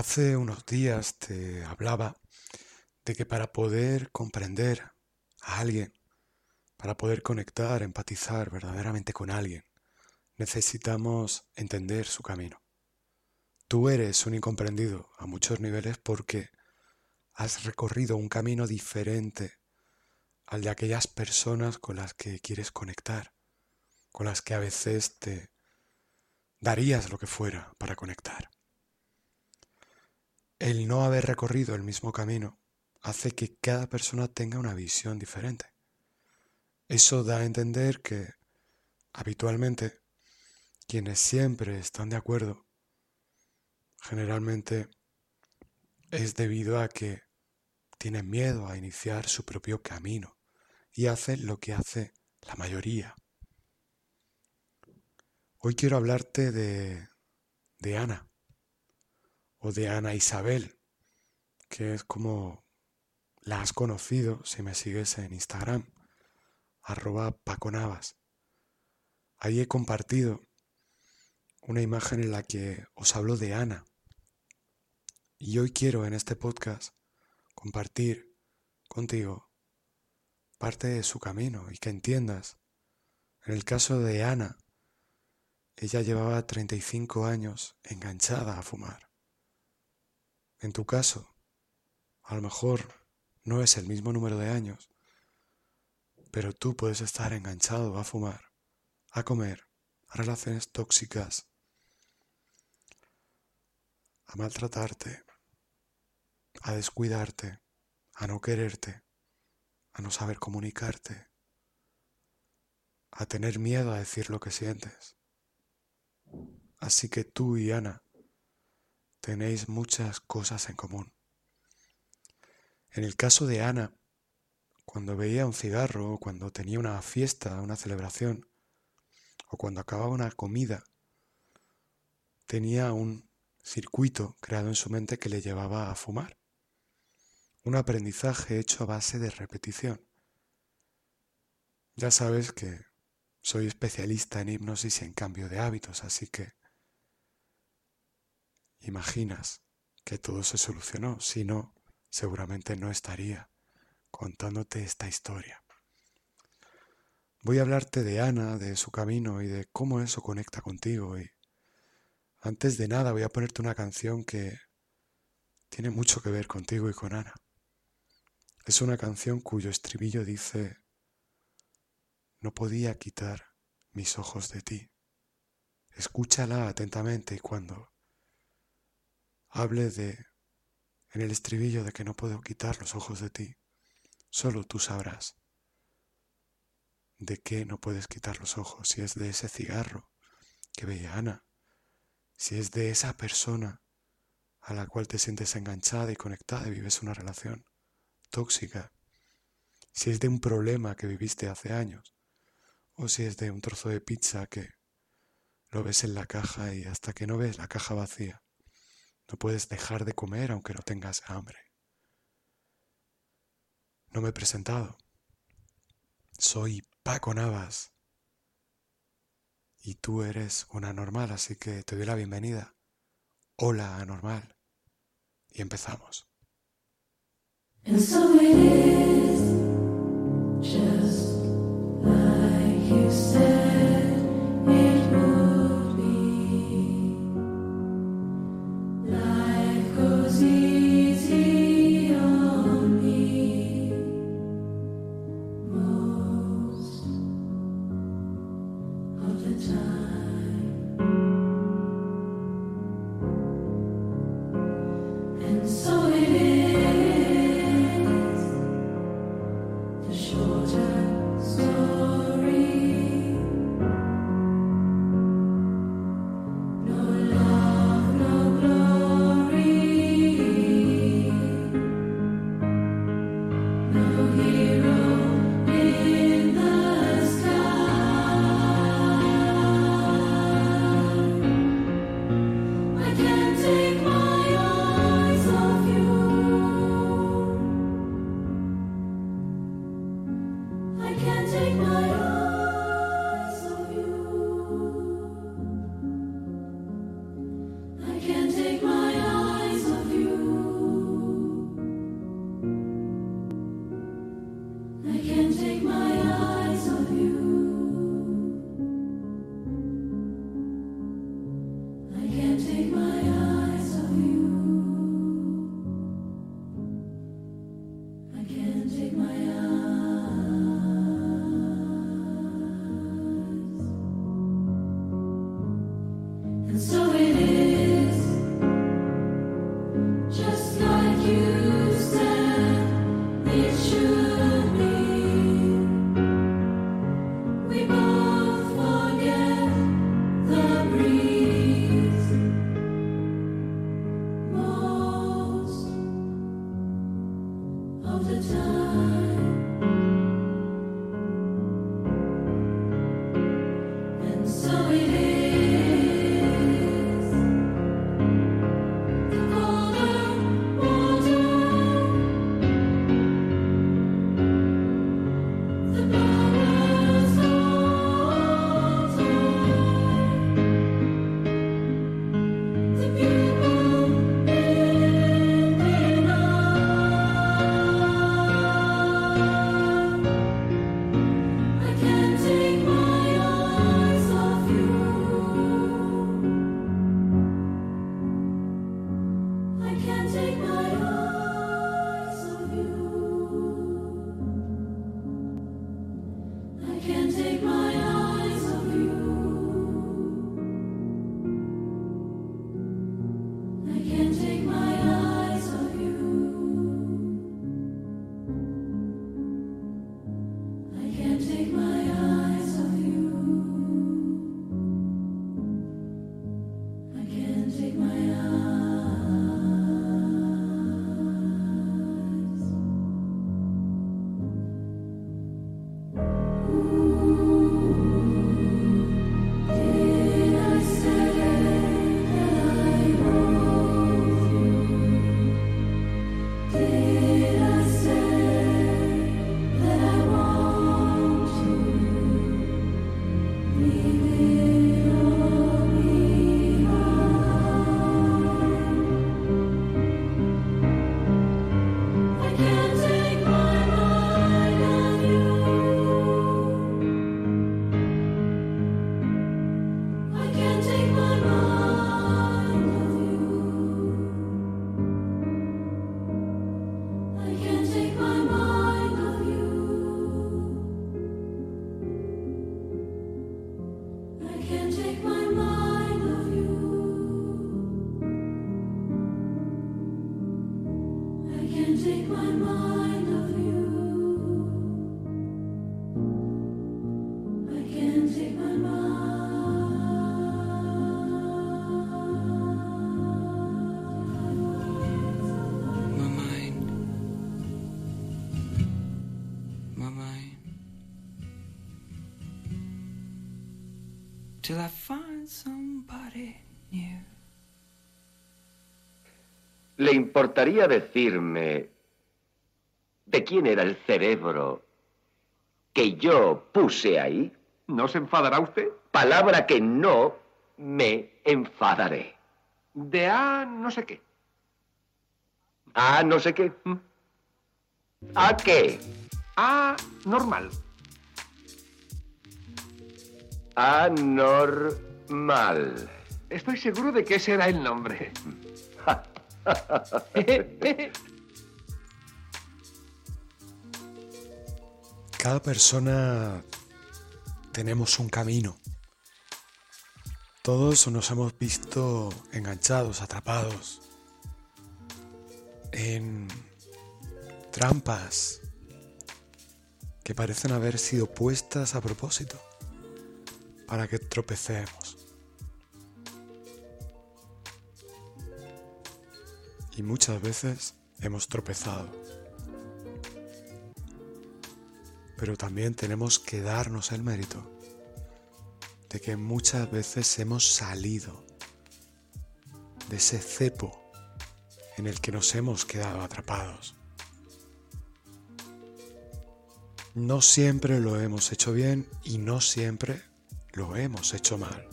Hace unos días te hablaba de que para poder comprender a alguien, para poder conectar, empatizar verdaderamente con alguien, necesitamos entender su camino. Tú eres un incomprendido a muchos niveles porque has recorrido un camino diferente al de aquellas personas con las que quieres conectar, con las que a veces te darías lo que fuera para conectar. El no haber recorrido el mismo camino hace que cada persona tenga una visión diferente. Eso da a entender que habitualmente quienes siempre están de acuerdo generalmente es debido a que tienen miedo a iniciar su propio camino y hacen lo que hace la mayoría. Hoy quiero hablarte de, de Ana o de Ana Isabel, que es como la has conocido si me sigues en Instagram, arroba paconavas. Ahí he compartido una imagen en la que os hablo de Ana. Y hoy quiero en este podcast compartir contigo parte de su camino y que entiendas. En el caso de Ana, ella llevaba 35 años enganchada a fumar. En tu caso, a lo mejor no es el mismo número de años, pero tú puedes estar enganchado a fumar, a comer, a relaciones tóxicas, a maltratarte, a descuidarte, a no quererte, a no saber comunicarte, a tener miedo a decir lo que sientes. Así que tú y Ana tenéis muchas cosas en común. En el caso de Ana, cuando veía un cigarro, cuando tenía una fiesta, una celebración, o cuando acababa una comida, tenía un circuito creado en su mente que le llevaba a fumar. Un aprendizaje hecho a base de repetición. Ya sabes que soy especialista en hipnosis y en cambio de hábitos, así que imaginas que todo se solucionó. Si no, seguramente no estaría contándote esta historia. Voy a hablarte de Ana, de su camino y de cómo eso conecta contigo. Y antes de nada voy a ponerte una canción que tiene mucho que ver contigo y con Ana. Es una canción cuyo estribillo dice, no podía quitar mis ojos de ti. Escúchala atentamente y cuando hable de en el estribillo de que no puedo quitar los ojos de ti. Solo tú sabrás de qué no puedes quitar los ojos, si es de ese cigarro que veía Ana, si es de esa persona a la cual te sientes enganchada y conectada y vives una relación tóxica, si es de un problema que viviste hace años, o si es de un trozo de pizza que lo ves en la caja y hasta que no ves la caja vacía, no puedes dejar de comer aunque no tengas hambre. No me he presentado. Soy Paco Navas. Y tú eres una normal, así que te doy la bienvenida. Hola, anormal. Y empezamos. Just like you. Till I find somebody new. ¿Le importaría decirme de quién era el cerebro que yo puse ahí? ¿No se enfadará usted? Palabra que no me enfadaré. De A no sé qué. ¿A no sé qué? ¿Mm? ¿A qué? A normal. Anormal. Estoy seguro de que ese era el nombre. Cada persona tenemos un camino. Todos nos hemos visto enganchados, atrapados en trampas que parecen haber sido puestas a propósito para que tropecemos. Y muchas veces hemos tropezado. Pero también tenemos que darnos el mérito de que muchas veces hemos salido de ese cepo en el que nos hemos quedado atrapados. No siempre lo hemos hecho bien y no siempre lo hemos hecho mal.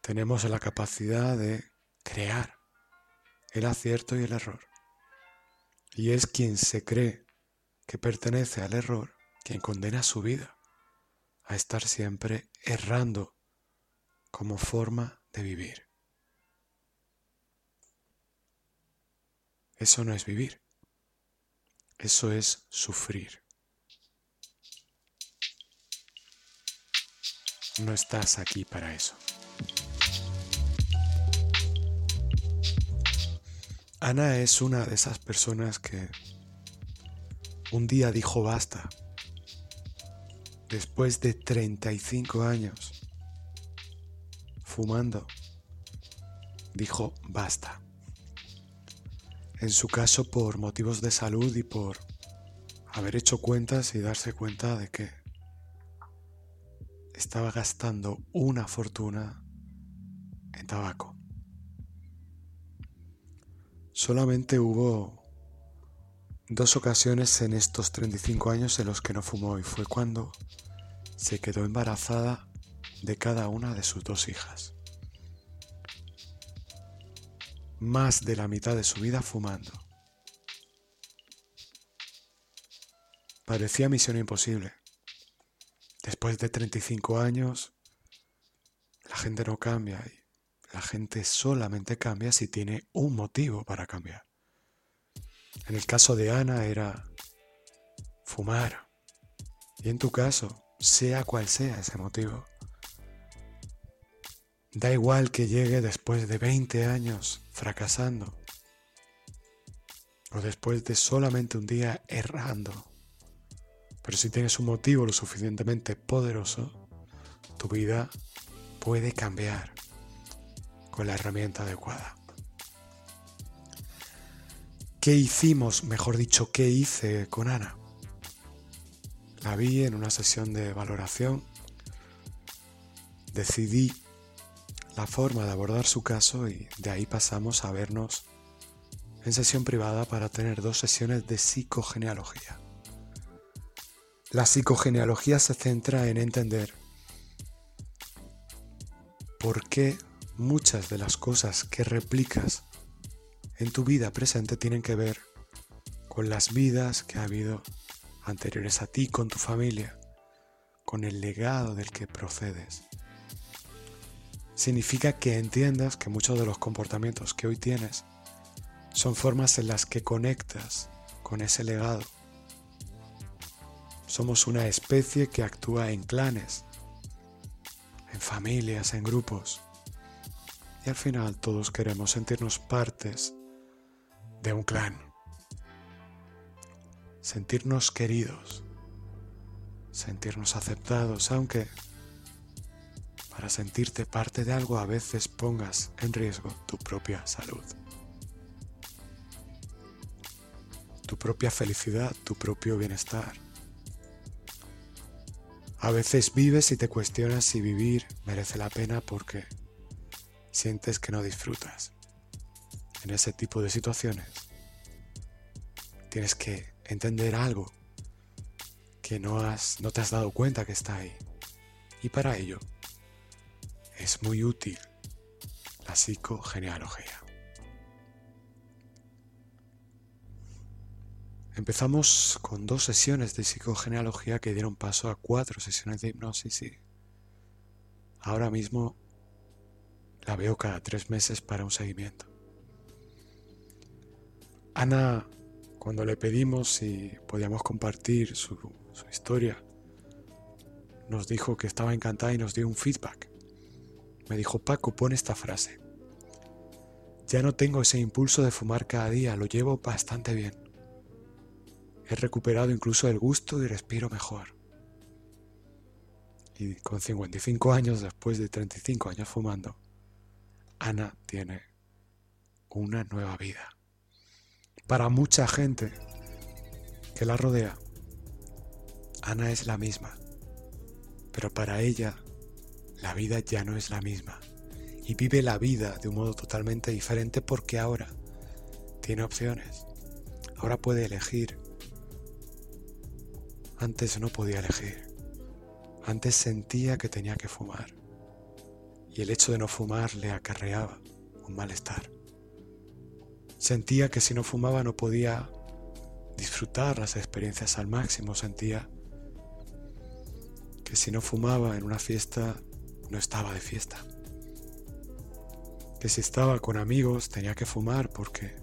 Tenemos la capacidad de crear el acierto y el error. Y es quien se cree que pertenece al error quien condena su vida a estar siempre errando como forma de vivir. Eso no es vivir, eso es sufrir. No estás aquí para eso. Ana es una de esas personas que un día dijo basta. Después de 35 años fumando, dijo basta. En su caso por motivos de salud y por haber hecho cuentas y darse cuenta de que estaba gastando una fortuna en tabaco. Solamente hubo dos ocasiones en estos 35 años en los que no fumó y fue cuando se quedó embarazada de cada una de sus dos hijas. Más de la mitad de su vida fumando. Parecía misión imposible. Después de 35 años, la gente no cambia y la gente solamente cambia si tiene un motivo para cambiar. En el caso de Ana era fumar. Y en tu caso, sea cual sea ese motivo. Da igual que llegue después de 20 años fracasando o después de solamente un día errando. Pero si tienes un motivo lo suficientemente poderoso, tu vida puede cambiar con la herramienta adecuada. ¿Qué hicimos? Mejor dicho, ¿qué hice con Ana? La vi en una sesión de valoración. Decidí la forma de abordar su caso y de ahí pasamos a vernos en sesión privada para tener dos sesiones de psicogenealogía. La psicogenealogía se centra en entender por qué muchas de las cosas que replicas en tu vida presente tienen que ver con las vidas que ha habido anteriores a ti, con tu familia, con el legado del que procedes. Significa que entiendas que muchos de los comportamientos que hoy tienes son formas en las que conectas con ese legado. Somos una especie que actúa en clanes, en familias, en grupos. Y al final todos queremos sentirnos partes de un clan. Sentirnos queridos. Sentirnos aceptados, aunque para sentirte parte de algo a veces pongas en riesgo tu propia salud. Tu propia felicidad, tu propio bienestar. A veces vives y te cuestionas si vivir merece la pena porque sientes que no disfrutas. En ese tipo de situaciones tienes que entender algo que no, has, no te has dado cuenta que está ahí. Y para ello es muy útil la psicogenealogía. Empezamos con dos sesiones de psicogenealogía que dieron paso a cuatro sesiones de hipnosis y ahora mismo la veo cada tres meses para un seguimiento. Ana, cuando le pedimos si podíamos compartir su, su historia, nos dijo que estaba encantada y nos dio un feedback. Me dijo, Paco, pon esta frase. Ya no tengo ese impulso de fumar cada día, lo llevo bastante bien. He recuperado incluso el gusto y respiro mejor. Y con 55 años, después de 35 años fumando, Ana tiene una nueva vida. Para mucha gente que la rodea, Ana es la misma, pero para ella la vida ya no es la misma y vive la vida de un modo totalmente diferente porque ahora tiene opciones. Ahora puede elegir antes no podía elegir. Antes sentía que tenía que fumar. Y el hecho de no fumar le acarreaba un malestar. Sentía que si no fumaba no podía disfrutar las experiencias al máximo. Sentía que si no fumaba en una fiesta no estaba de fiesta. Que si estaba con amigos tenía que fumar porque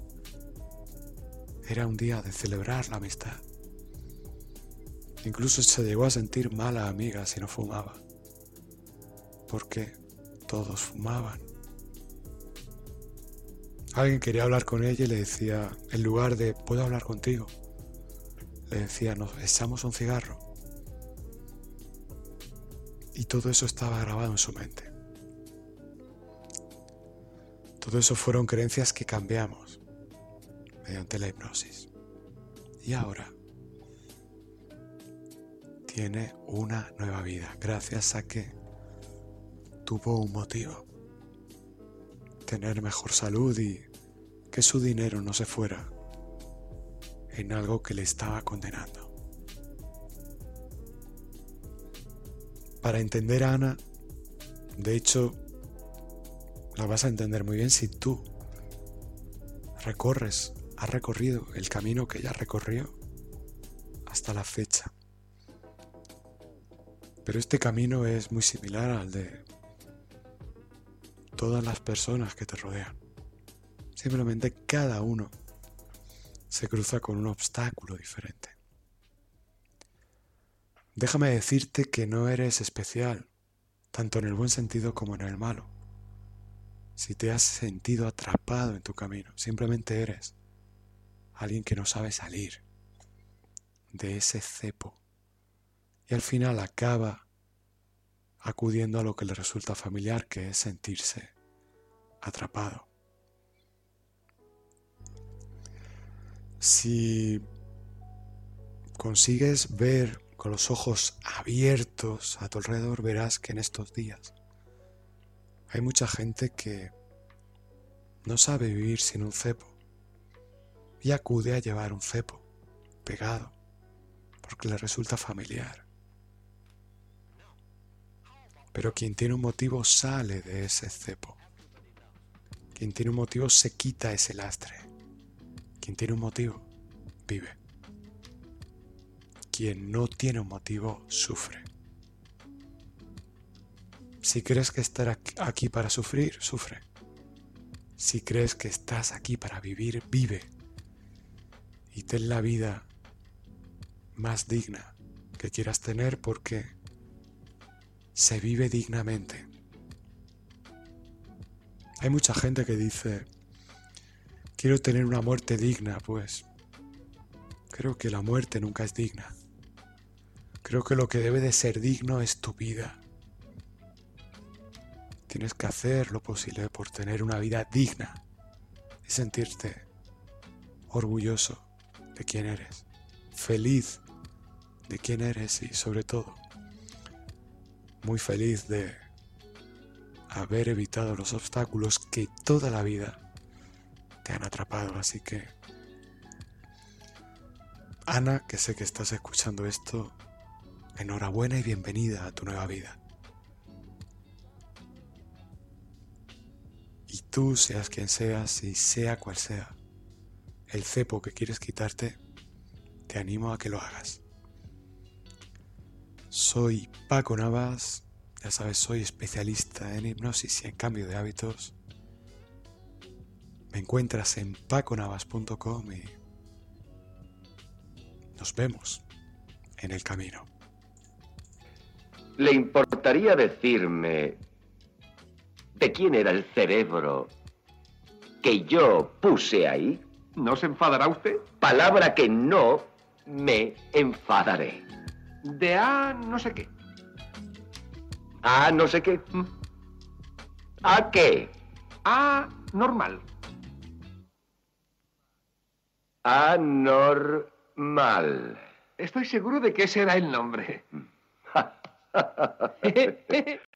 era un día de celebrar la amistad. Incluso se llegó a sentir mala amiga si no fumaba, porque todos fumaban. Alguien quería hablar con ella y le decía, en lugar de ¿puedo hablar contigo? Le decía, nos echamos un cigarro. Y todo eso estaba grabado en su mente. Todo eso fueron creencias que cambiamos mediante la hipnosis. Y ahora tiene una nueva vida gracias a que tuvo un motivo. Tener mejor salud y que su dinero no se fuera en algo que le estaba condenando. Para entender a Ana, de hecho, la vas a entender muy bien si tú recorres, has recorrido el camino que ella recorrió hasta la fecha. Pero este camino es muy similar al de todas las personas que te rodean. Simplemente cada uno se cruza con un obstáculo diferente. Déjame decirte que no eres especial, tanto en el buen sentido como en el malo. Si te has sentido atrapado en tu camino, simplemente eres alguien que no sabe salir de ese cepo y al final acaba acudiendo a lo que le resulta familiar, que es sentirse atrapado. Si consigues ver con los ojos abiertos a tu alrededor, verás que en estos días hay mucha gente que no sabe vivir sin un cepo y acude a llevar un cepo pegado porque le resulta familiar. Pero quien tiene un motivo sale de ese cepo. Quien tiene un motivo se quita ese lastre. Quien tiene un motivo vive. Quien no tiene un motivo sufre. Si crees que estar aquí para sufrir, sufre. Si crees que estás aquí para vivir, vive. Y ten la vida más digna que quieras tener porque se vive dignamente. Hay mucha gente que dice, quiero tener una muerte digna, pues creo que la muerte nunca es digna. Creo que lo que debe de ser digno es tu vida. Tienes que hacer lo posible por tener una vida digna y sentirte orgulloso de quién eres, feliz de quién eres y sobre todo muy feliz de haber evitado los obstáculos que toda la vida te han atrapado. Así que, Ana, que sé que estás escuchando esto, enhorabuena y bienvenida a tu nueva vida. Y tú, seas quien seas y sea cual sea, el cepo que quieres quitarte, te animo a que lo hagas. Soy Paco Navas, ya sabes, soy especialista en hipnosis y en cambio de hábitos. Me encuentras en paconavas.com y nos vemos en el camino. ¿Le importaría decirme de quién era el cerebro que yo puse ahí? ¿No se enfadará usted? Palabra que no me enfadaré. De A no sé qué. Ah, no sé qué. ¿Mm? ¿A qué? A normal. Anormal. Estoy seguro de que ese era el nombre.